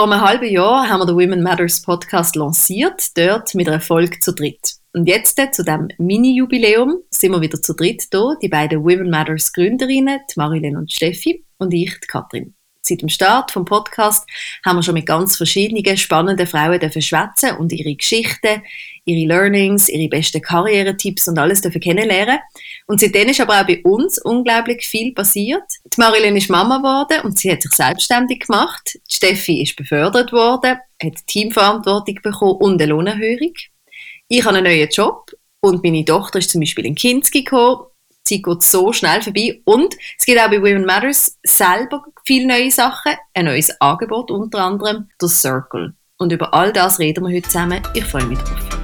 Vor einem halben Jahr haben wir den Women Matters Podcast lanciert, dort mit einer Folge zu dritt. Und jetzt äh, zu dem Mini-Jubiläum sind wir wieder zu dritt hier, die beiden Women Matters Gründerinnen, die Marilyn und Steffi, und ich, die Katrin. Seit dem Start vom Podcast haben wir schon mit ganz verschiedenen spannenden Frauen schwätzen und ihre Geschichten, ihre Learnings, ihre besten Karrieretipps und alles dürfen kennenlernen. Und seitdem ist aber auch bei uns unglaublich viel passiert. Die Marilyn ist Mama geworden und sie hat sich selbstständig gemacht. Die Steffi ist befördert worden, hat Teamverantwortung bekommen und eine Lohnerhöhung. Ich habe einen neuen Job und meine Tochter ist zum Beispiel in Kinski gekommen. Zeit geht so schnell vorbei. Und es gibt auch bei Women Matters selber viele neue Sachen, ein neues Angebot, unter anderem das Circle. Und über all das reden wir heute zusammen. Ich freue mich drauf.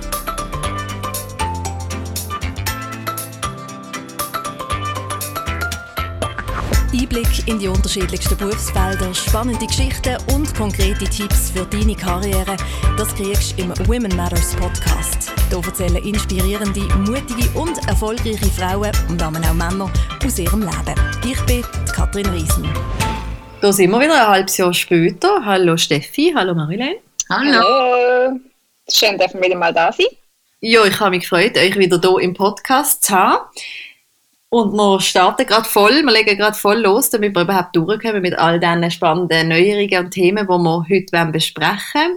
Einblick in die unterschiedlichsten Berufsfelder, spannende Geschichten und konkrete Tipps für deine Karriere, das kriegst du im Women Matters Podcast. Hier erzählen inspirierende, mutige und erfolgreiche Frauen und damit auch Männer aus ihrem Leben. Ich bin Katrin Riesen. Da sind wir wieder ein halbes Jahr später. Hallo Steffi, hallo Marilene. Hallo. Hallo. Schön, dass wir wieder mal da sein. Ja, ich habe mich gefreut, euch wieder hier im Podcast zu haben. Und wir starten gerade voll, wir legen gerade voll los, damit wir überhaupt durchkommen mit all diesen spannenden Neuerungen und Themen, die wir heute besprechen wollen.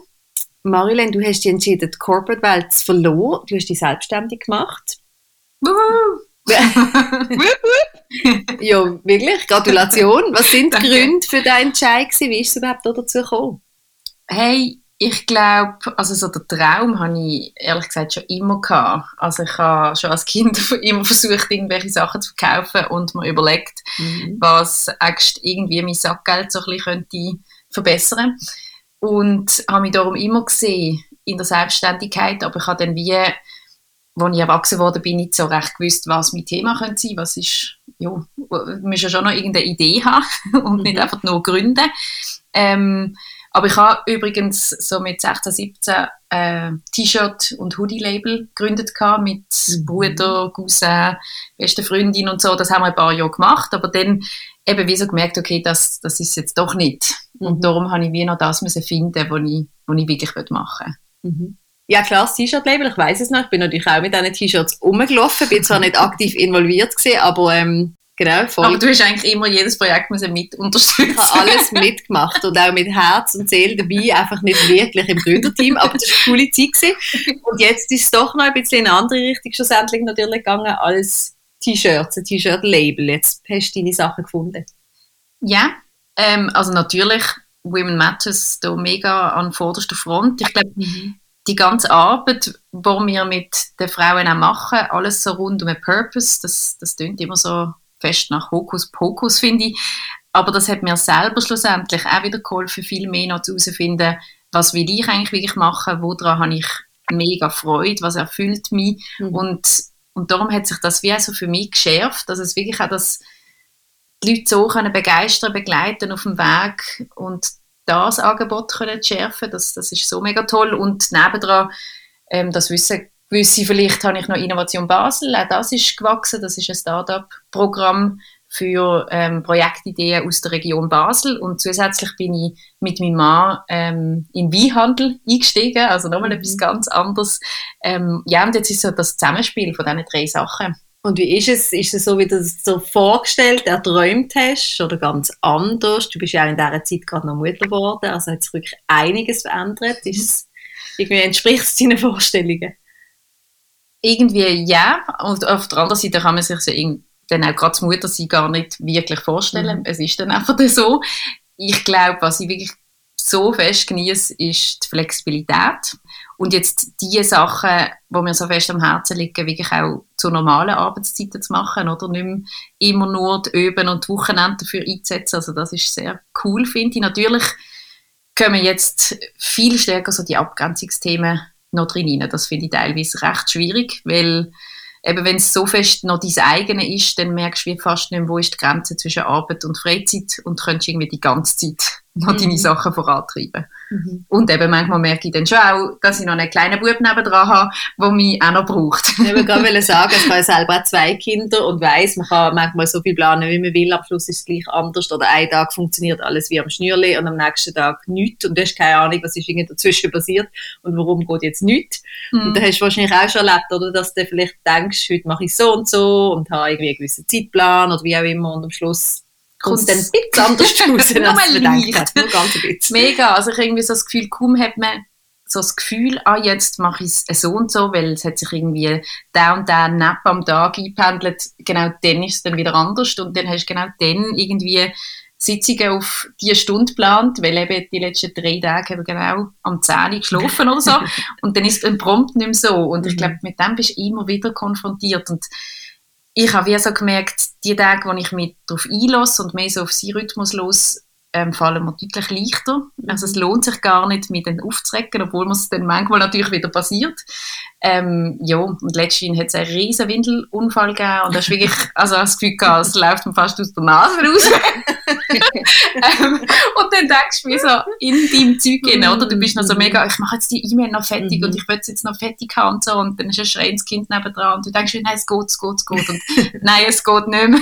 Marilyn, du hast dich entschieden, die Corporate-Welt zu verloren. Du hast dich selbstständig gemacht. ja, wirklich. Gratulation. Was sind die Gründe für deinen Entscheid? Wie ist es überhaupt dazu gekommen? Hey, ich glaube, also so der Traum habe ich ehrlich gesagt schon immer gehabt. Also ich habe schon als Kind immer versucht, irgendwelche Sachen zu verkaufen und mir überlegt, mhm. was irgendwie mein Sackgeld so ein bisschen könnte verbessern und habe mich darum immer gesehen in der Selbstständigkeit, aber ich habe dann wie, als ich erwachsen wurde, bin, nicht so recht gewusst, was mein Thema könnte sein. Was ist, ja, muss ja schon noch irgendeine Idee haben und mhm. nicht einfach nur gründen. Ähm, aber ich habe übrigens so mit 16, 17 äh, T-Shirt- und Hoodie-Label gegründet mit mhm. Bruder, Cousin, beste Freundin und so. Das haben wir ein paar Jahre gemacht, aber dann eben wie so gemerkt, okay, das, das ist jetzt doch nicht. Mhm. Und darum habe ich wie noch das müssen finden, was ich, was ich wirklich machen will. Mhm. Ja klar, das T-Shirt-Label, ich weiß es noch, ich bin natürlich auch mit diesen T-Shirts rumgelaufen, bin zwar nicht aktiv involviert gewesen, aber ähm, Genau, voll. Aber du hast eigentlich immer jedes Projekt mit unterstützen. Ich habe alles mitgemacht und auch mit Herz und Seele dabei, einfach nicht wirklich im Gründerteam, aber das war eine coole Zeit. Gewesen. Und jetzt ist es doch noch ein bisschen in eine andere Richtung schlussendlich natürlich gegangen als T-Shirts, ein T-Shirt-Label. Jetzt hast du deine Sachen gefunden. Ja, ähm, also natürlich Women Matters da mega an vorderster Front. Ich glaube, mhm. die ganze Arbeit, die wir mit den Frauen auch machen, alles so rund um einen Purpose, das, das klingt immer so fest nach Hokuspokus, finde ich. Aber das hat mir selber schlussendlich auch wieder geholfen, viel mehr noch herauszufinden, was will ich eigentlich wirklich machen, woran habe ich mega Freude, was erfüllt mich. Mhm. Und, und darum hat sich das wie also für mich geschärft, dass es wirklich auch das, die Leute so können begeistern, begleiten auf dem Weg und das Angebot können schärfen, das, das ist so mega toll. Und nebendran, ähm, das wissen gewisse, vielleicht habe ich noch Innovation Basel, auch das ist gewachsen, das ist ein Startup-Programm für ähm, Projektideen aus der Region Basel und zusätzlich bin ich mit meinem Mann ähm, im Weinhandel eingestiegen, also nochmal mhm. etwas ganz anderes. Ähm, ja, und jetzt ist so das Zusammenspiel von diesen drei Sachen. Und wie ist es? Ist es so, wie du es so vorgestellt, erträumt hast oder ganz anders? Du bist ja auch in dieser Zeit gerade noch Mutter geworden, also hat sich wirklich einiges verändert. Ist es, irgendwie entspricht es deinen Vorstellungen? Irgendwie ja. Und auf der anderen Seite kann man sich so dann auch gerade Mutter sein gar nicht wirklich vorstellen. Mhm. Es ist dann einfach so. Ich glaube, was ich wirklich so fest genieße, ist die Flexibilität. Und jetzt die Sachen, die mir so fest am Herzen liegen, wirklich auch zu normalen Arbeitszeiten zu machen, oder nicht mehr immer nur die Öben und die Wochenende dafür einzusetzen. Also das ist sehr cool, finde ich. Natürlich kommen jetzt viel stärker so die Abgrenzungsthemen noch drin rein. Das finde ich teilweise recht schwierig, weil eben wenn es so fest noch dein eigene ist, dann merkst du fast nicht mehr, wo ist die Grenze zwischen Arbeit und Freizeit und könntest irgendwie die ganze Zeit noch deine Sachen vorantreiben. Mhm. Und eben manchmal merke ich dann schon auch, dass ich noch einen kleinen Bub nebendran habe, der mich auch noch braucht. ich wollte gerade sagen, ich habe selber auch zwei Kinder und weiss, man kann manchmal so viel planen, wie man will, am Schluss ist es gleich anders oder ein Tag funktioniert alles wie am Schnürli und am nächsten Tag nichts und du hast keine Ahnung, was ist irgendwie dazwischen passiert und warum geht jetzt nichts. Mhm. Und da hast du wahrscheinlich auch schon erlebt, oder, dass du vielleicht denkst, heute mache ich so und so und habe irgendwie einen gewissen Zeitplan oder wie auch immer und am Schluss kommt dann ein bisschen anders raus, als man denkt. Nur ganz ein bisschen. Mega, also ich habe irgendwie so das Gefühl, kaum hat man so das Gefühl, ah, jetzt mache ich es so und so, weil es hat sich irgendwie da und da neben am Tag eingependelt, genau dann ist es dann wieder anders. Und dann hast du genau dann irgendwie Sitzungen auf diese Stunde geplant, weil eben die letzten drei Tage haben wir genau am 10 geschlafen oder so. Und dann ist es prompt nicht mehr so. Und ich mhm. glaube, mit dem bist du immer wieder konfrontiert. Und ich habe wie so gemerkt, die Tage, wo ich mich darauf einlasse und mehr so auf seinen Rhythmus los, ähm, fallen mir deutlich leichter. Mhm. Also es lohnt sich gar nicht, mich dann aufzurecken, obwohl mir es dann manchmal natürlich wieder passiert. Ähm, ja, und letztens hat es einen riesen Windelunfall gegeben und da ist wirklich, also das Gefühl gehabt, es läuft mir fast aus der Nase raus. ähm, und dann denkst du wie so in deinem Zeug hin, oder? Du bist noch so mega, ich mache jetzt die E-Mail noch fertig mhm. und ich will es jetzt noch fertig haben und so und dann ist ein schreiendes Kind nebendran und du denkst, nein, es geht, es geht, es geht und nein, es geht nicht mehr.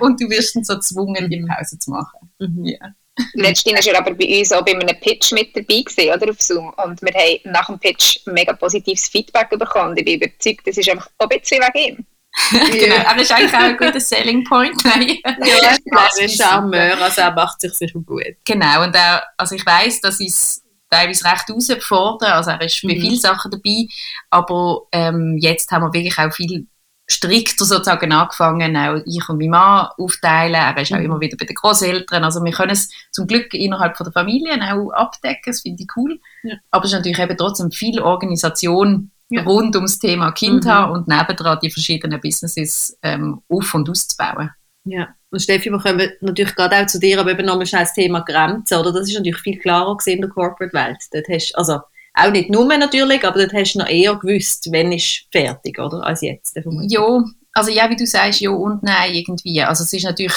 und du wirst dann so gezwungen, die Pause zu machen. Mhm. Ja. Letztens war er aber bei uns auch bei einem Pitch mit dabei gewesen, oder, auf Zoom. Und wir haben nach dem Pitch mega positives Feedback bekommen. Ich bin überzeugt, das ist einfach ein bisschen wegen ihm. genau, aber das ist eigentlich auch ein guter Selling Point. Ja, er ist Charmeur, also er macht sich sicher gut. Genau, und er, also ich weiss, dass ich es teilweise recht herausfordern, also er ist bei mhm. vielen Sachen dabei, aber ähm, jetzt haben wir wirklich auch viel strikter sozusagen angefangen, auch ich und mein Mann aufteilen. Er ist auch mhm. immer wieder bei den Großeltern. Also wir können es zum Glück innerhalb von der Familie auch abdecken. Das finde ich cool. Ja. Aber es ist natürlich eben trotzdem viel Organisation ja. rund ums Thema Kind mhm. haben und nebendran die verschiedenen Businesses ähm, auf- und auszubauen. Ja, und Steffi, wir kommen natürlich gerade auch zu dir, aber eben nochmal schnell das Thema Grenzen, oder? Das ist natürlich viel klarer gesehen in der Corporate-Welt. Dort hast also auch nicht nur natürlich, aber dort hast du noch eher gewusst, wenn ist fertig, oder? Als jetzt. Ja, also ja, wie du sagst, ja und nein irgendwie. Also es ist natürlich,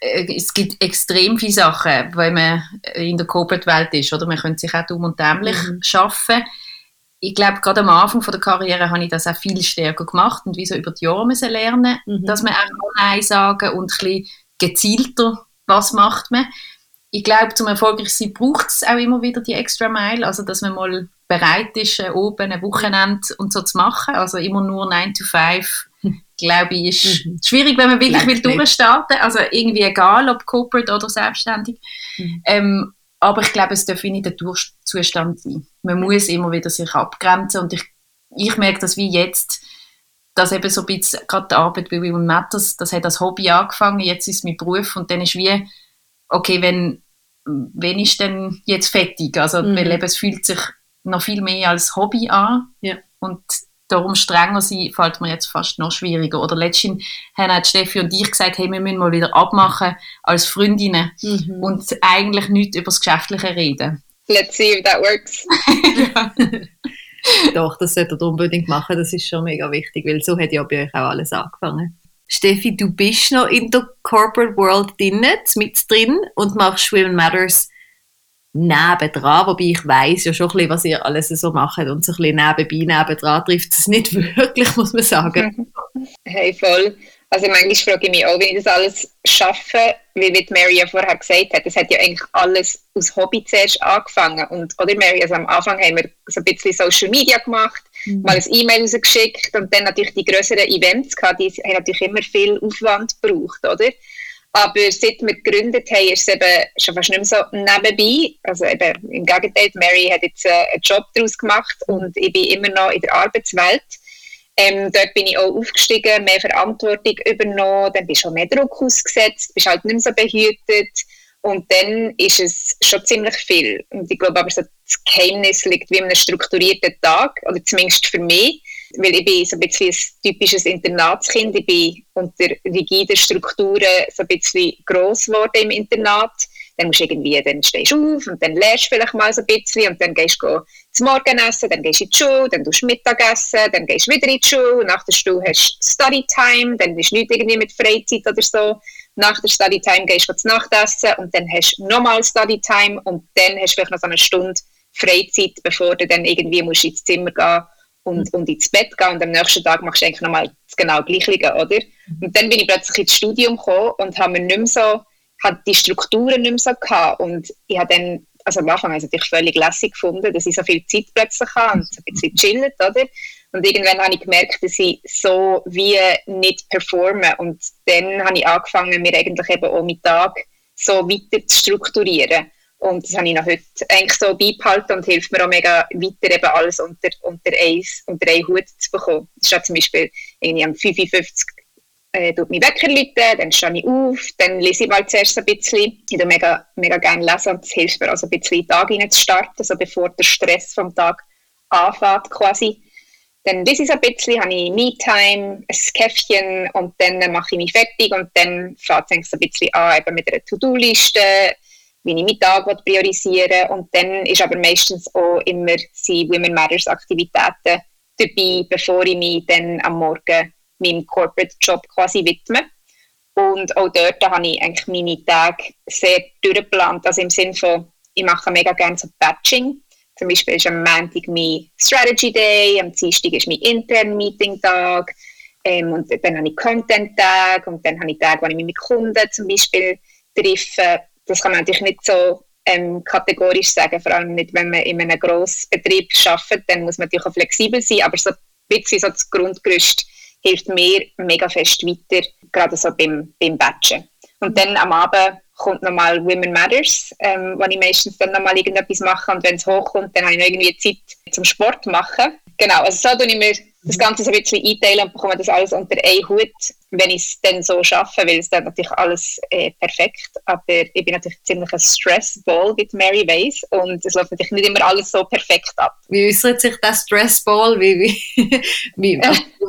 äh, es gibt extrem viele Sachen, wenn man in der Corporate-Welt ist, oder? Man könnte sich auch dumm und dämlich mhm. schaffen. Ich glaube, gerade am Anfang von der Karriere habe ich das auch viel stärker gemacht und wie so über die Jahre müssen lernen, mhm. dass man auch Nein sagen und ein bisschen gezielter, was macht man ich glaube, zum erfolgreich sein braucht es auch immer wieder die extra Mile, also dass man mal bereit ist, äh, oben ein Wochenende und so zu machen. Also immer nur 9 to 5, glaube ich, ist mhm. schwierig, wenn man wirklich will durchstarten. Also irgendwie egal, ob corporate oder selbstständig. Mhm. Ähm, aber ich glaube, es darf nicht der Durchzustand sein. Man muss immer wieder sich abgrenzen und ich, ich merke das wie jetzt, dass eben so ein bisschen gerade die Arbeit bei Women Matters, das hat als Hobby angefangen, jetzt ist es mein Beruf und dann ist wie okay, wenn, wenn ist denn jetzt fertig? Also, mhm. weil eben, es fühlt sich noch viel mehr als Hobby an. Ja. Und darum strenger sein, fällt mir jetzt fast noch schwieriger. Oder letztens haben Steffi und ich gesagt, hey, wir müssen mal wieder abmachen als Freundinnen mhm. und eigentlich nicht über das Geschäftliche reden. Let's see if that works. Doch, das sollte ihr unbedingt machen, das ist schon mega wichtig, weil so hat ja bei euch auch alles angefangen. Steffi, du bist noch in der Corporate World drin, mit drin und machst Women Matters nebendran, wobei ich weiß ja schon ein bisschen, was ihr alles so macht und so ein bisschen nebenbei, nebendran trifft es nicht wirklich, muss man sagen. Hey, voll. Also manchmal frage ich mich auch, wie ich das alles schaffe, wie, wie Mary ja vorher gesagt hat, das hat ja eigentlich alles aus Hobby zuerst angefangen. Und, oder Mary, also am Anfang haben wir so ein bisschen Social Media gemacht, mhm. mal ein E-Mail rausgeschickt und dann natürlich die größeren Events gehabt, die haben natürlich immer viel Aufwand gebraucht, oder? Aber seit wir gegründet haben, ist es eben schon fast nicht mehr so nebenbei. Also eben im Gegenteil, Mary hat jetzt äh, einen Job daraus gemacht und ich bin immer noch in der Arbeitswelt. Ähm, dort bin ich auch aufgestiegen, mehr Verantwortung übernommen, dann bist du auch mehr Druck ausgesetzt, bist halt nicht mehr so behütet. Und dann ist es schon ziemlich viel. Und ich glaube aber, so das Geheimnis liegt wie in einem strukturierten Tag, oder zumindest für mich. Weil ich bin so ein bisschen ein typisches Internatskind. Ich bin unter rigiden Strukturen so ein bisschen gross geworden im Internat dann musst du irgendwie, dann stehst du auf und dann lernst du vielleicht mal so ein bisschen und dann gehst du zum Morgenessen, dann gehst du in die Schule, dann tust du Mittagessen, dann gehst du wieder in die Schule, nach der Schule hast du Studytime, dann ist nichts irgendwie mit Freizeit oder so. nach der Studytime gehst du zu Nachtessen und dann hast du nochmal Studytime und dann hast du vielleicht noch so eine Stunde Freizeit, bevor du dann irgendwie musst ins Zimmer gehen und, und ins Bett gehen und am nächsten Tag machst du eigentlich nochmal das genau Gleiche, oder? Und dann bin ich plötzlich ins Studium gekommen und habe mir nicht mehr so, hat die Strukturen nicht mehr so gehabt und ich habe dann, also am Anfang habe ich es natürlich völlig lässig gefunden, dass ich so viel Zeit plötzlich habe und so ein bisschen chillen, oder? Und irgendwann habe ich gemerkt, dass ich so wie nicht performe. Und dann habe ich angefangen, mir eigentlich eben auch mit Tag so weiter zu strukturieren. Und das habe ich noch heute eigentlich so beibehalten und hilft mir auch mega weiter, eben alles unter, unter, eins, unter einen Hut zu bekommen. Das ist zum Beispiel irgendwie am 55 äh, tut mein Wecker läuten, dann stehe ich auf, dann lese ich mal zuerst ein bisschen. Ich tue mega, mega gerne lesen und das hilft mir auch so ein bisschen in den Tag hineinzustarten, so bevor der Stress vom Tag anfängt quasi. Dann lese ich ein bisschen, habe ich Me-Time, ein Käffchen und dann mache ich mich fertig und dann fängt es ein bisschen an eben mit einer To-Do-Liste, wie ich meinen Tag priorisieren und dann ist aber meistens auch immer die Women Matters Aktivitäten dabei, bevor ich mich dann am Morgen meinem Corporate Job quasi widme. Und auch dort habe ich eigentlich meine Tage sehr durchgeplant, also im Sinne von, ich mache mega gerne so Batching. Zum Beispiel ist am Montag mein Strategy Day, am Dienstag ist mein Intern Meeting Tag ähm, und dann habe ich Content Tag und dann habe ich Tage, wo ich mich mit Kunden zum Beispiel treffe. Das kann man natürlich nicht so ähm, kategorisch sagen, vor allem nicht, wenn man in einem Grossbetrieb arbeitet, dann muss man natürlich auch flexibel sein, aber so ein bisschen so das Grundgerüst hilft mir mega fest weiter, gerade so beim, beim Batchen. Und dann am Abend kommt nochmal Women Matters, ähm, wo ich meistens dann nochmal irgendetwas mache und wenn es hochkommt, dann habe ich noch irgendwie Zeit zum Sport machen. Genau, also so tue ich mir das Ganze so ein bisschen einteilen und bekomme das alles unter einen Hut, wenn ich es dann so schaffe, weil es dann natürlich alles äh, perfekt, aber ich bin natürlich ziemlich ein Stressball, wie Mary weiss, und es läuft natürlich nicht immer alles so perfekt ab. Wie äußert sich das Stressball? Wie, wie, wie,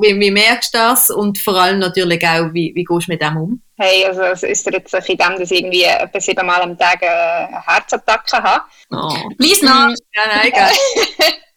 wie, wie, merkst du das? Und vor allem natürlich auch, wie, wie gehst du mit dem um? Hey, also es äußert sich in dem, dass ich irgendwie etwa siebenmal am Tag eine Herzattacke habe. Oh. Please not! Ja, nein.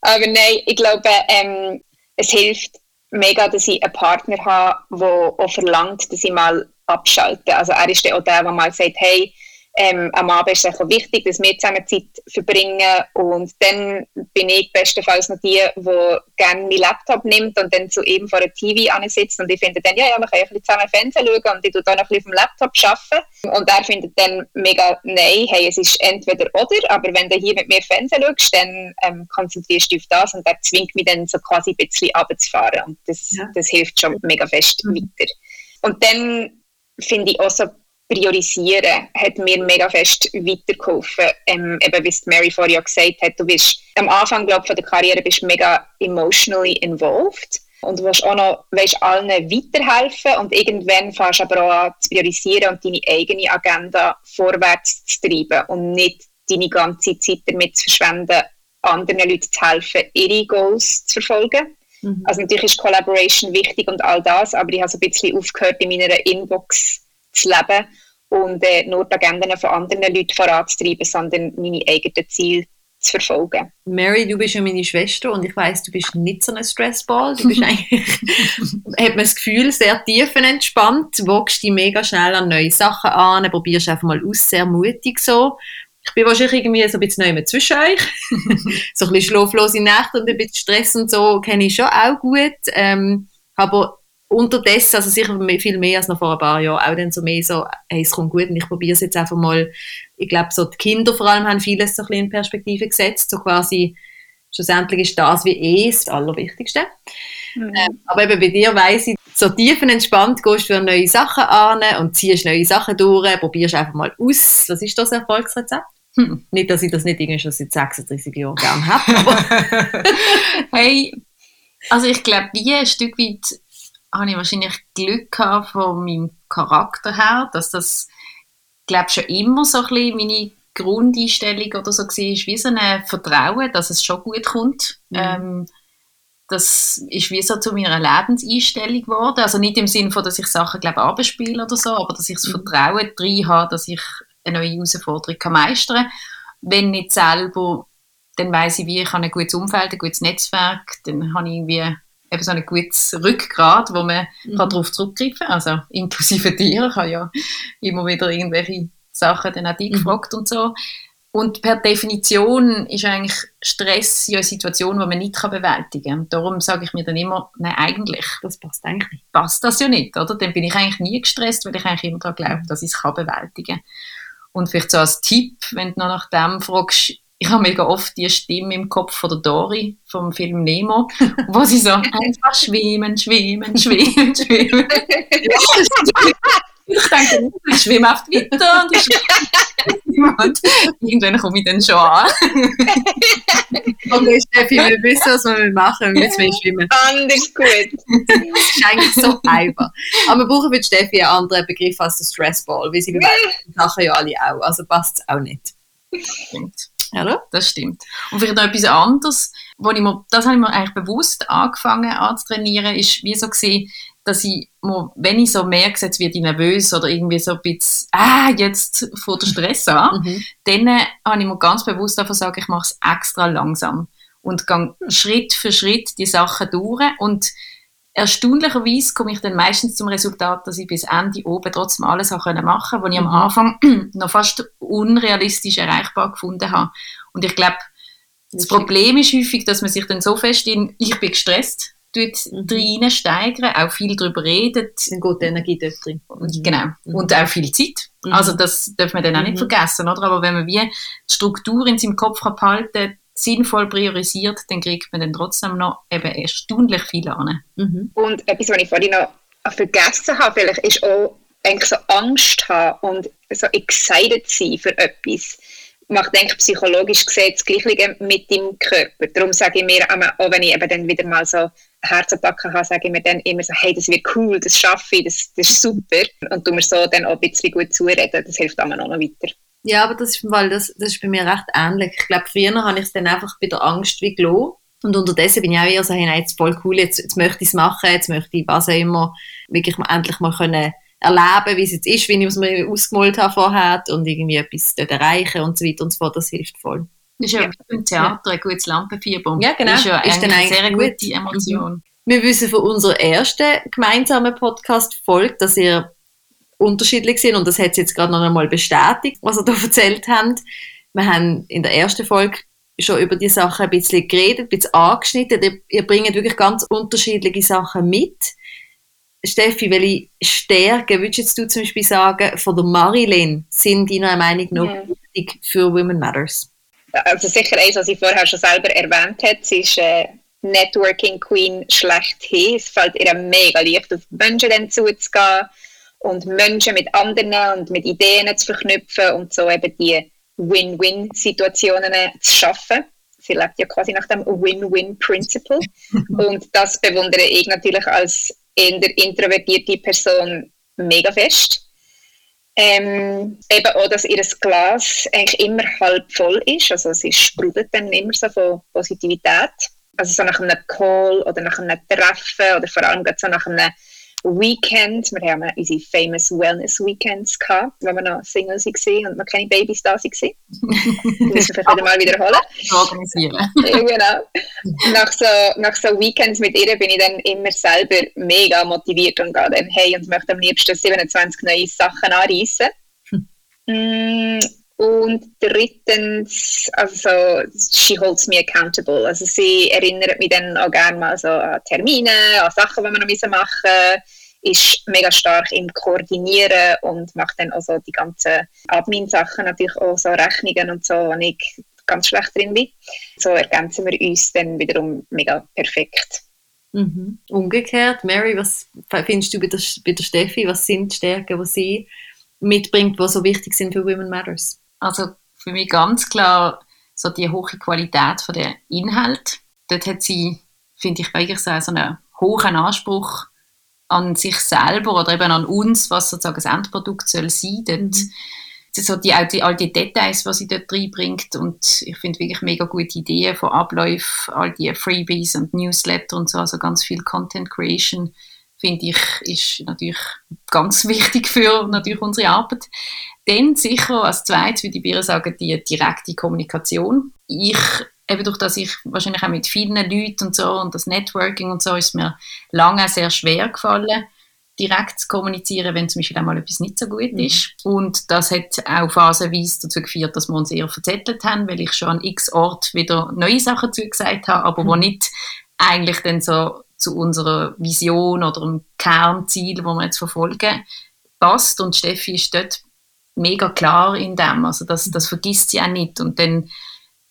Aber nein, ich glaube, ähm, es hilft mega, dass ich einen Partner habe, der auch verlangt, dass ich mal abschalte. Also er ist auch der, der mal sagt, hey, ähm, am Abend ist es auch wichtig, dass wir zusammen Zeit verbringen und dann bin ich bestenfalls noch die, die gerne meinen Laptop nimmt und dann zu eben vor der TV ansitzt und ich finde dann, ja, ja, wir können ein bisschen zusammen Fernsehen schauen und ich tue dann noch ein bisschen auf dem Laptop arbeiten und er findet dann mega, nein, hey, es ist entweder oder, aber wenn du hier mit mir Fernsehen schaust, dann ähm, konzentrierst du dich auf das und er zwingt mich dann so quasi ein bisschen runterzufahren und das, ja. das hilft schon mega fest mhm. weiter. Und dann finde ich auch so Priorisieren hat mir mega fest weitergeholfen. Ähm, eben, wie Mary vorher gesagt hat, du bist am Anfang glaub, von der Karriere bist mega emotionally involved und du willst auch noch weißt, allen weiterhelfen und irgendwann fängst du aber auch an zu priorisieren und deine eigene Agenda vorwärts zu treiben und nicht deine ganze Zeit damit zu verschwenden, anderen Leuten zu helfen, ihre Goals zu verfolgen. Mhm. Also natürlich ist Collaboration wichtig und all das, aber ich habe so ein bisschen aufgehört, in meiner Inbox zu leben und äh, nur die Agenden von anderen Leuten voranzutreiben, sondern meine eigenen Ziele zu verfolgen. Mary, du bist ja meine Schwester und ich weiß, du bist nicht so ein Stressball. Du bist eigentlich, hat man das Gefühl, sehr tiefenentspannt, wogst dich mega schnell an neue Sachen an, probierst einfach mal aus, sehr mutig so. Ich bin wahrscheinlich irgendwie so ein bisschen neu zwischen euch. so ein bisschen schlaflose Nächte und ein bisschen Stress und so kenne ich schon auch gut. Ähm, aber unterdessen, also sicher viel mehr als noch vor ein paar Jahren, auch dann so mehr so, hey, es kommt gut und ich probiere es jetzt einfach mal. Ich glaube, so die Kinder vor allem haben vieles so ein bisschen in Perspektive gesetzt, so quasi, schlussendlich ist das wie eh das Allerwichtigste. Mhm. Ähm, aber eben bei dir weiss ich, so tiefenentspannt gehst du für neue Sachen an und ziehst neue Sachen durch, probierst einfach mal aus. Was ist das Erfolgsrezept? Hm. Nicht, dass ich das nicht irgendwie schon seit 36 Jahren gerne habe, hey, also ich glaube, wie ein Stück weit habe ich wahrscheinlich Glück gehabt von meinem Charakter her, dass das, glaube schon immer so ein bisschen meine Grundeinstellung oder so war, wie so ein Vertrauen, dass es schon gut kommt. Mhm. Ähm, das ist wie so zu meiner Lebenseinstellung geworden. Also nicht im Sinne von, dass ich Sachen, glaube abspiele oder so, aber dass ich das mhm. Vertrauen drin habe, dass ich eine neue Herausforderung kann meistern kann. Wenn nicht selber, dann weiß ich, wie ich habe ein gutes Umfeld, ein gutes Netzwerk, dann habe ich wie eben so ein gutes Rückgrat, wo man Mhm. kann darauf zurückgreifen kann. Also inklusive dir, ich habe ja immer wieder irgendwelche Sachen dann auch dich Mhm. gefragt und so. Und per Definition ist eigentlich Stress ja eine Situation, die man nicht kann bewältigen kann. Darum sage ich mir dann immer, nein, eigentlich Das passt eigentlich nicht. passt das ja nicht, oder? Dann bin ich eigentlich nie gestresst, weil ich eigentlich immer daran glaube, dass ich es kann bewältigen kann. Und vielleicht so als Tipp, wenn du noch nach dem fragst, ich habe mega oft die Stimme im Kopf von der Dory vom Film Nemo, wo sie so einfach schwimmen, schwimmen, schwimmen, schwimmen. ich denke, ich schwimme oft weiter und ich schwimme und irgendwann komme ich dann schon an. Okay, Steffi, wir wissen, was wir machen. Wir müssen schwimmen. Anders gut. Das ist eigentlich so einfach. Aber wir brauchen für die Steffi einen anderen Begriff als der Stressball, weil sie die Sachen ja alle auch. Also passt es auch nicht. Stimmt. Oder? Das stimmt. Und vielleicht noch etwas anderes, wo ich mir, das habe ich mir eigentlich bewusst angefangen anzutrainieren, ist wie so gesehen, dass ich mir, wenn ich so merke, jetzt werde ich nervös oder irgendwie so ein bisschen, ah, jetzt fängt der Stress an, Mhm. dann äh, habe ich mir ganz bewusst davon gesagt, ich mache es extra langsam und gehe Schritt für Schritt die Sachen durch und erstaunlicherweise komme ich dann meistens zum Resultat, dass ich bis Ende oben trotzdem alles habe können machen, was ich am Mhm. Anfang noch fast unrealistisch erreichbar gefunden habe. Und ich glaube, das Problem ist häufig, dass man sich dann so fest in «ich bin gestresst» tut Mhm. rein steigern, auch viel darüber redet, geht die Energie dort drin. und, genau. Mhm. Und auch viel Zeit. Mhm. Also das darf man dann auch nicht Mhm. vergessen, oder? Aber wenn man wie die Struktur in seinem Kopf kann behalten sinnvoll priorisiert, dann kriegt man dann trotzdem noch eben erstaunlich viel an. Mhm. Und etwas, was ich vorhin noch vergessen habe, vielleicht ist auch eigentlich so Angst haben und so excited sein für etwas. Macht denke psychologisch gesehen das Gleiche mit dem Körper. Darum sage ich mir, auch wenn ich eben dann wieder mal so Herzattacken habe, sage ich mir dann immer so, hey, das wird cool, das schaffe ich, das, das ist super. Und tu mir so dann auch ein bisschen gut zureden, das hilft einem auch noch weiter. Ja, aber das ist, weil das, das ist bei mir recht ähnlich. Ich glaube, früher habe ich es dann einfach bei der Angst wie gelassen. Und unterdessen bin ich auch eher so, hey, nein, jetzt voll cool, jetzt, jetzt möchte ich es machen, jetzt möchte ich was auch immer, wirklich mal, endlich mal können erleben, wie es jetzt ist, wie ich es mir ausgemalt habe vorher und irgendwie etwas dort erreichen und so weiter und so fort, das hilft voll. Das ist ja, Ja. im Theater ein gutes Lampenfieber. Ja, genau. Das ist ja Ist eigentlich eine sehr gut. gute Emotion. Wir wissen von unserer ersten gemeinsamen Podcast-Folge, dass ihr unterschiedlich sind und das hat sie jetzt gerade noch einmal bestätigt, was ihr da erzählt habt. Wir haben in der ersten Folge schon über die Sachen ein bisschen geredet, ein bisschen angeschnitten. Ihr, ihr bringt wirklich ganz unterschiedliche Sachen mit. Steffi, welche Stärken würdest du zum Beispiel sagen, von der Marilyn sind deiner Meinung nach Ja. wichtig für Women Matters? Also sicher eins, was ich vorher schon selber erwähnt habe, sie ist äh, Networking Queen schlechthin. Es fällt ihr mega leicht, auf Menschen dann zuzugehen und Menschen mit anderen und mit Ideen zu verknüpfen und so eben die Win-Win-Situationen zu schaffen. Sie lebt ja quasi nach dem Win-Win-Principle. und das bewundere ich natürlich als eher introvertierte Person mega fest. Ähm, eben auch, dass ihr Glas eigentlich immer halb voll ist. Also sie sprudelt dann immer so von Positivität. Also so nach einem Call oder nach einem Treffen oder vor allem so nach einem Weekend. Wir haben unsere famous Wellness Weekends gehabt, wo wir noch Singles waren und noch keine Babys da waren. Müssen wir vielleicht wieder mal wiederholen. Organisieren. Genau. Nach so, nach so Weekends mit ihr bin ich dann immer selber mega motiviert und gehe dann hey und möchte am liebsten 27 neue Sachen anreißen. Und drittens, also she holds me accountable. Also sie erinnert mich dann auch gerne mal so an Termine, an Sachen, die wir noch machen müssen. Ist mega stark im Koordinieren und macht dann auch so die ganzen Admin-Sachen, natürlich auch so Rechnungen und so, wo ich ganz schlecht drin bin. So ergänzen wir uns dann wiederum mega perfekt. Mhm. Umgekehrt, Mary, was findest du bei der, bei der Steffi? Was sind die Stärken, die sie mitbringt, die so wichtig sind für Women Matters? Also für mich ganz klar so die hohe Qualität von der Inhalt. Dort hat sie, finde ich, wirklich so einen hohen Anspruch an sich selber oder eben an uns, was sozusagen das Endprodukt soll sein. Dort, Mhm. so die, auch die, all die Details, die sie dort reinbringt und ich finde wirklich mega gute Ideen von Abläufen, all die Freebies und Newsletter und so, also ganz viel Content Creation finde ich, ist natürlich ganz wichtig für natürlich unsere Arbeit. Dann sicher als zweites würde ich dir sagen, die direkte Kommunikation. Ich eben durch das ich wahrscheinlich auch mit vielen Leuten und so und das Networking und so ist mir lange sehr schwer gefallen, direkt zu kommunizieren, wenn zum Beispiel einmal etwas nicht so gut mhm. ist. Und das hat auch phasenweise dazu geführt, dass wir uns eher verzettelt haben, weil ich schon an x Ort wieder neue Sachen zugesagt habe, aber mhm. wo nicht eigentlich dann so zu unserer Vision oder dem Kernziel, wo wir jetzt verfolgen, passt. Und Steffi ist dort mega klar in dem. Also das, das vergisst sie auch nicht. Und dann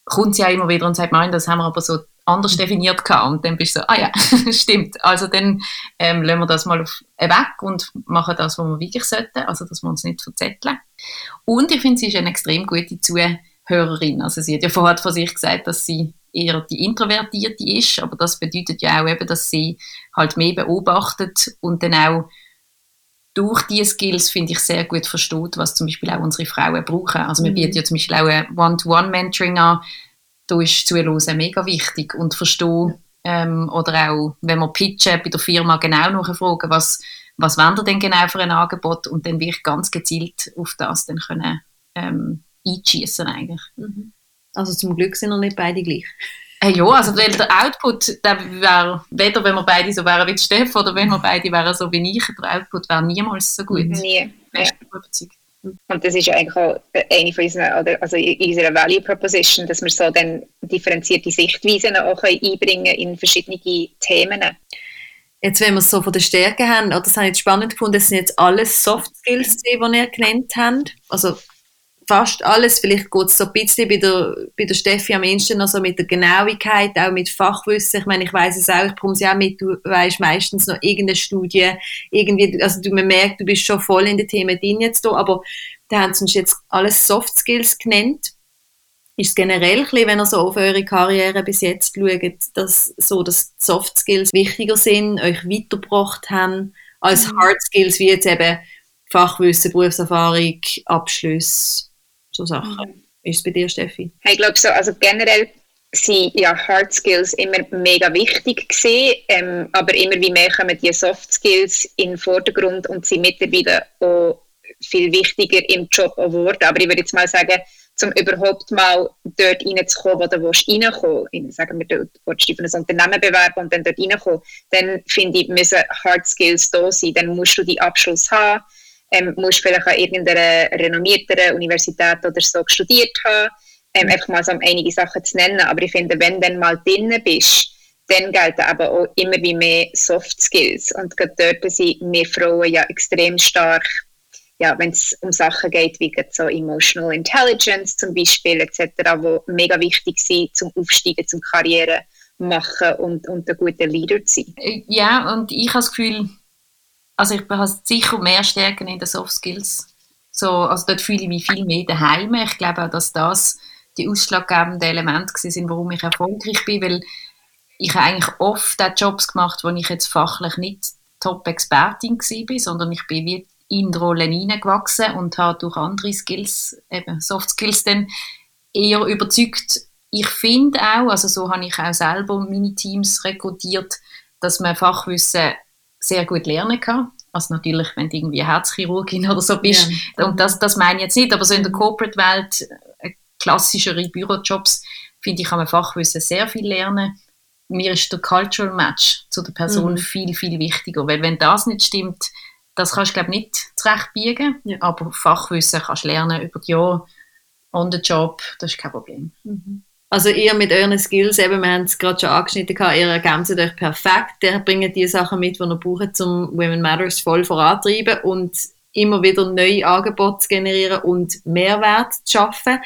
kommt sie auch immer wieder und sagt, nein, das haben wir aber so anders definiert gehabt. Und dann bist du so, ah ja, stimmt. Also dann ähm, lassen wir das mal auf, äh, weg und machen das, was wir wirklich sollten. Also dass wir uns nicht verzetteln. Und ich finde, sie ist eine extrem gute Zuhörerin. Also sie hat ja vorher von sich gesagt, dass sie eher die Introvertierte ist, aber das bedeutet ja auch eben, dass sie halt mehr beobachtet und dann auch durch diese Skills, finde ich, sehr gut versteht, was zum Beispiel auch unsere Frauen brauchen. Also wir mhm. bieten ja zum Beispiel auch ein One-to-One-Mentoring an, da ist Zuhören mega wichtig und verstehen, ähm, oder auch, wenn wir pitchen, bei der Firma genau nachfragen, was, was wollen ihr denn genau für ein Angebot und dann wirklich ganz gezielt auf das dann können ähm, einschießen eigentlich. Mhm. Also zum Glück sind wir nicht beide gleich. Äh, ja, also der, der Output, der wäre, weder wenn wir beide so wären wie Steff oder wenn wir beide wären so wie ich, der Output wäre niemals so gut. Nie. Ja. Und das ist eigentlich auch eine von unseren, also in unserer Value Proposition, dass wir so dann differenzierte Sichtweisen auch einbringen in verschiedene Themen. Jetzt, wenn wir es so von der Stärke haben, oder das habe ich jetzt spannend gefunden, das sind jetzt alles Soft Skills, die ihr genannt habt. Also fast alles. Vielleicht geht es so ein bisschen bei der, bei der Steffi am ehesten noch so mit der Genauigkeit, auch mit Fachwissen. Ich meine, ich weiß es auch, ich bekomme es auch mit, du weißt meistens noch irgendeine Studie, irgendwie, also du, man merkt, du bist schon voll in den Themen drin jetzt da, aber da haben sie uns jetzt alles Soft Skills genannt. Ist es generell, bisschen, wenn ihr so auf eure Karriere bis jetzt schaut, dass, so, dass Soft Skills wichtiger sind, euch weitergebracht haben, als mhm. Hard Skills, wie jetzt eben Fachwissen, Berufserfahrung, Abschluss? So Sachen. Mhm. Ist es bei dir, Steffi? Ich glaube so, also generell sind ja Hard Skills immer mega wichtig gewesen, ähm, aber immer wie mehr kommen die Soft Skills in den Vordergrund und sind mittlerweile auch viel wichtiger im Job geworden. Aber ich würde jetzt mal sagen, um überhaupt mal dort reinzukommen, wo du reinkommen willst, sagen wir, du willst dich für ein Unternehmen bewerben und dann dort reinkommen, dann finde ich, müssen Hard Skills da sein. Dann musst du die Abschluss haben, ähm, musst vielleicht an irgendeiner renommierteren Universität oder so studiert haben, ähm, mhm. einfach mal so einige Sachen zu nennen. Aber ich finde, wenn du dann mal drin bist, dann gelten aber auch immer wie mehr Soft Skills. Und gerade dort sind wir Frauen ja extrem stark, ja, wenn es um Sachen geht, wie so Emotional Intelligence zum Beispiel, etc., wo mega wichtig sind zum Aufsteigen, zum Karriere machen und, und ein guter Leader zu sein. Äh, ja, und ich habe das Gefühl, also ich habe sicher mehr Stärken in den Soft Skills. So, also dort fühle ich mich viel mehr daheim. Ich glaube auch, dass das die ausschlaggebenden Elemente sind, warum ich erfolgreich bin, weil ich habe eigentlich oft auch Jobs gemacht, wo ich jetzt fachlich nicht Top-Expertin war, sondern ich bin wie in die Rolle hineingewachsen und habe durch andere Skills, eben Soft Skills, dann eher überzeugt. Ich finde auch, also so habe ich auch selber meine Teams rekrutiert, dass man Fachwissen sehr gut lernen kann. Also natürlich, wenn du irgendwie Herzchirurgin oder so bist. Ja. Und das, das meine ich jetzt nicht, aber so in der Corporate-Welt, äh, klassischere Bürojobs, finde ich, kann man Fachwissen sehr viel lernen. Mir ist der Cultural Match zu der Person mhm. viel, viel wichtiger. Weil wenn das nicht stimmt, das kannst du, glaube ich, nicht zurechtbiegen. Ja. Aber Fachwissen kannst du lernen über die Jahre on the job, das ist kein Problem. Mhm. Also ihr mit euren Skills, eben, wir haben es gerade schon angeschnitten, ihr ergänzt euch perfekt, ihr bringt die Sachen mit, die ihr braucht, um Women Matters voll vorantreiben und immer wieder neue Angebote zu generieren und Mehrwert zu schaffen.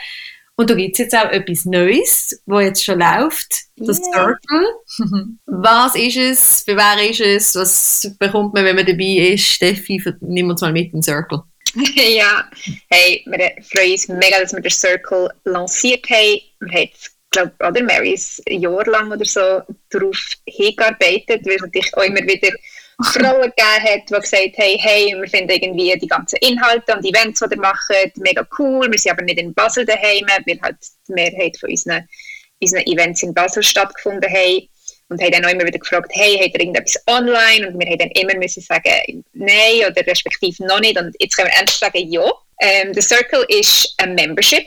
Und da gibt es jetzt auch etwas Neues, wo jetzt schon läuft, das yeah. Circle. was ist es, für wer ist es, was bekommt man, wenn man dabei ist? Steffi, nimm uns mal mit in den Circle. ja, hey, wir freuen uns mega, dass wir den Circle lanciert haben. Wir haben glaube, oder Mary ist ein Jahr lang oder so darauf hingearbeitet, weil es natürlich auch immer wieder Frauen gegeben hat, die gesagt haben, hey, wir finden irgendwie die ganzen Inhalte und Events, die ihr macht, mega cool. Wir sind aber nicht in Basel daheim, weil halt die Mehrheit von unseren, unseren Events in Basel stattgefunden haben. Und haben dann auch immer wieder gefragt, hey, habt ihr irgendetwas online? Und wir haben dann immer müssen sagen, nein oder respektive noch nicht. Und jetzt können wir endlich sagen, ja. Ähm, The Circle ist ein Membership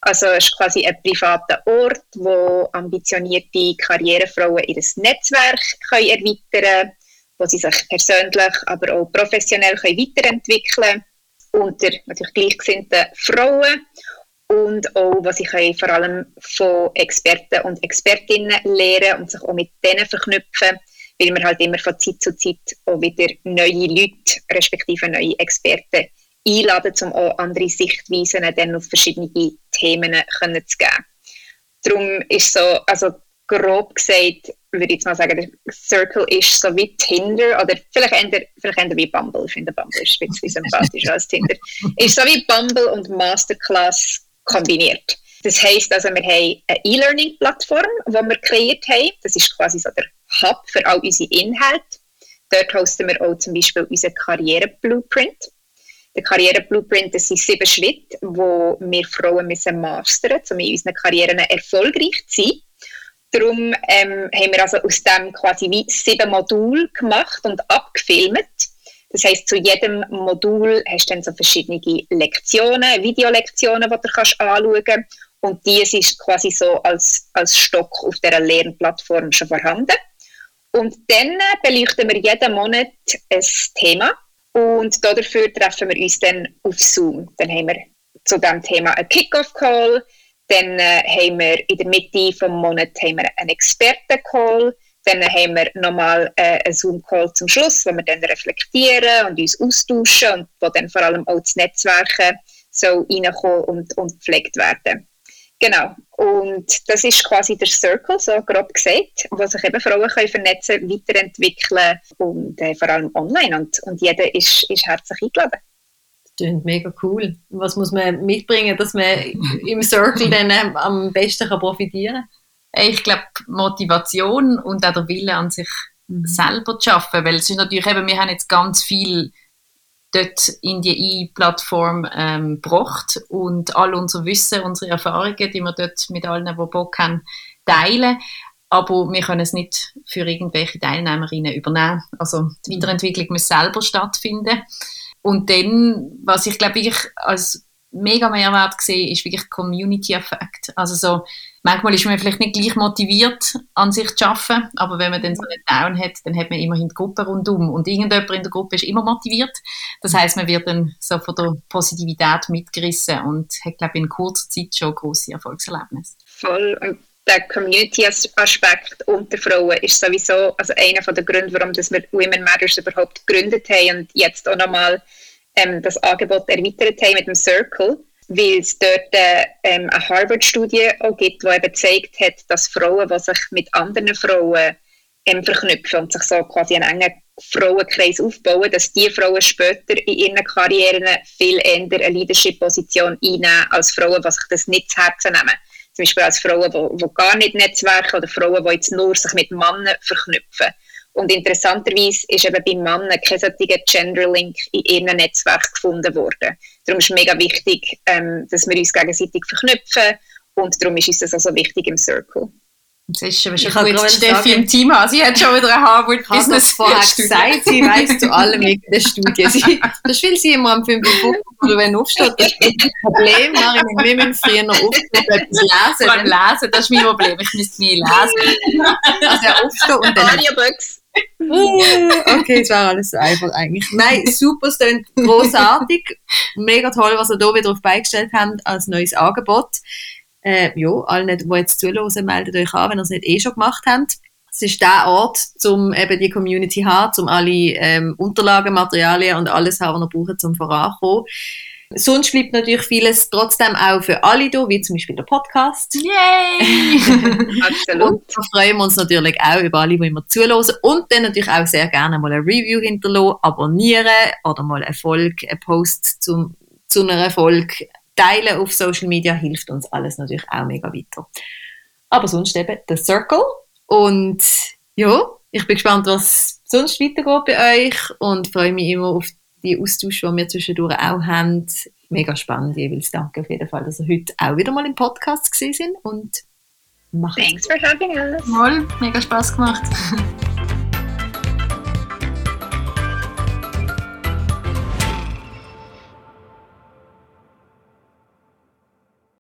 Also es ist quasi ein privater Ort, wo ambitionierte Karrierefrauen ihr Netzwerk können erweitern können, wo sie sich persönlich, aber auch professionell können weiterentwickeln unter natürlich gleichgesinnten Frauen und auch, was können vor allem von Experten und Expertinnen lernen und sich auch mit denen verknüpfen, weil wir halt immer von Zeit zu Zeit auch wieder neue Leute, respektive neue Experten einladen, um auch andere Sichtweisen dann auf verschiedene Themen können zu geben. Darum ist so, also grob gesagt, würde ich jetzt mal sagen, der Circle ist so wie Tinder oder vielleicht eher, vielleicht eher wie Bumble. Ich finde Bumble ist ein bisschen sympathischer als Tinder. Ist so wie Bumble und Masterclass kombiniert. Das heisst also, wir haben eine E-Learning-Plattform, die wir kreiert haben. Das ist quasi so der Hub für all unsere Inhalte. Dort hosten wir auch zum Beispiel unseren Karriere-Blueprint. Der Karriere-Blueprint sind sieben Schritte, wo wir Frauen müssen mastern müssen, um in unseren Karrieren erfolgreich zu sein. Darum ähm, haben wir also aus dem quasi wie sieben Module gemacht und abgefilmt. Das heißt, zu jedem Modul hast du dann so verschiedene Lektionen, Videolektionen, die du kannst anschauen kannst. Und dies ist quasi so als, als Stock auf dieser Lernplattform schon vorhanden. Und dann beleuchten wir jeden Monat ein Thema und dafür treffen wir uns dann auf Zoom. Dann haben wir zu diesem Thema einen Kick-Off-Call, dann äh, haben wir in der Mitte des Monats einen Experten-Call, dann haben wir nochmal äh, einen Zoom-Call zum Schluss, wo wir dann reflektieren und uns austauschen und wo dann vor allem auch das Netzwerk so reinkommen und, und gepflegt werden. Genau. Und das ist quasi der Circle, so grob gesagt, wo sich eben Frauen können vernetzen, weiterentwickeln und äh, vor allem online. Und, und jeder ist, ist herzlich eingeladen. Das klingt mega cool. Was muss man mitbringen, dass man im Circle dann ähm, am besten kann profitieren kann? Ich glaube, Motivation und auch der Wille an sich mhm. selber zu arbeiten. Weil es ist natürlich eben, wir haben jetzt ganz viel dort in die E-Plattform ähm, gebracht und all unser Wissen, unsere Erfahrungen, die wir dort mit allen, die Bock haben, teilen. Aber wir können es nicht für irgendwelche Teilnehmerinnen übernehmen. Also die mhm. Weiterentwicklung muss selber stattfinden. Und dann, was ich glaube ich als mega Mehrwert sehe, ist wirklich Community-Effekt. Also so, manchmal ist man vielleicht nicht gleich motiviert, an sich zu arbeiten, aber wenn man dann so einen Down hat, dann hat man immerhin die Gruppe rundum und irgendjemand in der Gruppe ist immer motiviert. Das heißt, man wird dann so von der Positivität mitgerissen und hat, glaube ich, in kurzer Zeit schon große Erfolgserlebnisse. Voll. Und der Community-Aspekt unter Frauen ist sowieso also einer der Gründe, warum wir Women Matters überhaupt gegründet haben und jetzt auch nochmal ähm, das Angebot erweitert haben mit dem Circle weil es dort äh, ähm, eine Harvard-Studie gibt, die eben gezeigt hat, dass Frauen, die sich mit anderen Frauen ähm, verknüpfen und sich so quasi einen engen Frauenkreis aufbauen, dass diese Frauen später in ihren Karrieren viel eher eine Leadership-Position einnehmen als Frauen, die sich das nicht zu Herzen nehmen. Zum Beispiel als Frauen, die, die gar nicht Netzwerke oder Frauen, die jetzt nur sich mit Männern verknüpfen. Und interessanterweise ist eben bei Männern kein solcher Gender-Link in ihrem Netzwerk gefunden worden. Darum ist es mega wichtig, ähm, dass wir uns gegenseitig verknüpfen und darum ist uns das also wichtig im Circle. Das ist schon, schon gut, dass Steffi im Team hat. Sie hat schon wieder ein Harvard ich Business vorher gesagt, sie weiß zu allem mit der Studie. Sie, das will sie immer am 5 Uhr oder wenn aufsteht. Das ist ein Problem, Marin, wir müssen früher noch aufstehen und etwas lesen. Allem lesen, das ist mein Problem. Ich müsste nie lesen. Also aufstehen und dann... Audiobooks. okay, es war alles so einfach eigentlich. Nein, super, es klingt großartig. Mega toll, was ihr hier wieder auf beigestellt habt als neues Angebot. Äh, ja, alle, die jetzt zuhören, meldet euch an, wenn ihr es nicht eh schon gemacht habt. Es ist der Ort, um eben die Community zu haben, um alle ähm, Unterlagen, Materialien und alles haben, was ihr braucht, um voranzukommen. Sonst bleibt natürlich vieles trotzdem auch für alle da, wie zum Beispiel der Podcast. Yay! Absolut. Und da freuen wir uns natürlich auch über alle, die immer zuhören. Und dann natürlich auch sehr gerne mal ein Review hinterlassen, abonnieren oder mal eine Folge, einen Post zum, zu einer Erfolg teilen auf Social Media hilft uns alles natürlich auch mega weiter. Aber sonst eben der Circle. Und ja, ich bin gespannt, was sonst weitergeht bei euch und freue mich immer auf die Austausch, die wir zwischendurch auch haben, mega spannend jeweils. Danke auf jeden Fall, dass ihr heute auch wieder mal im Podcast gesehen sind und macht's Thanks for having us. Mal, mega Spaß gemacht.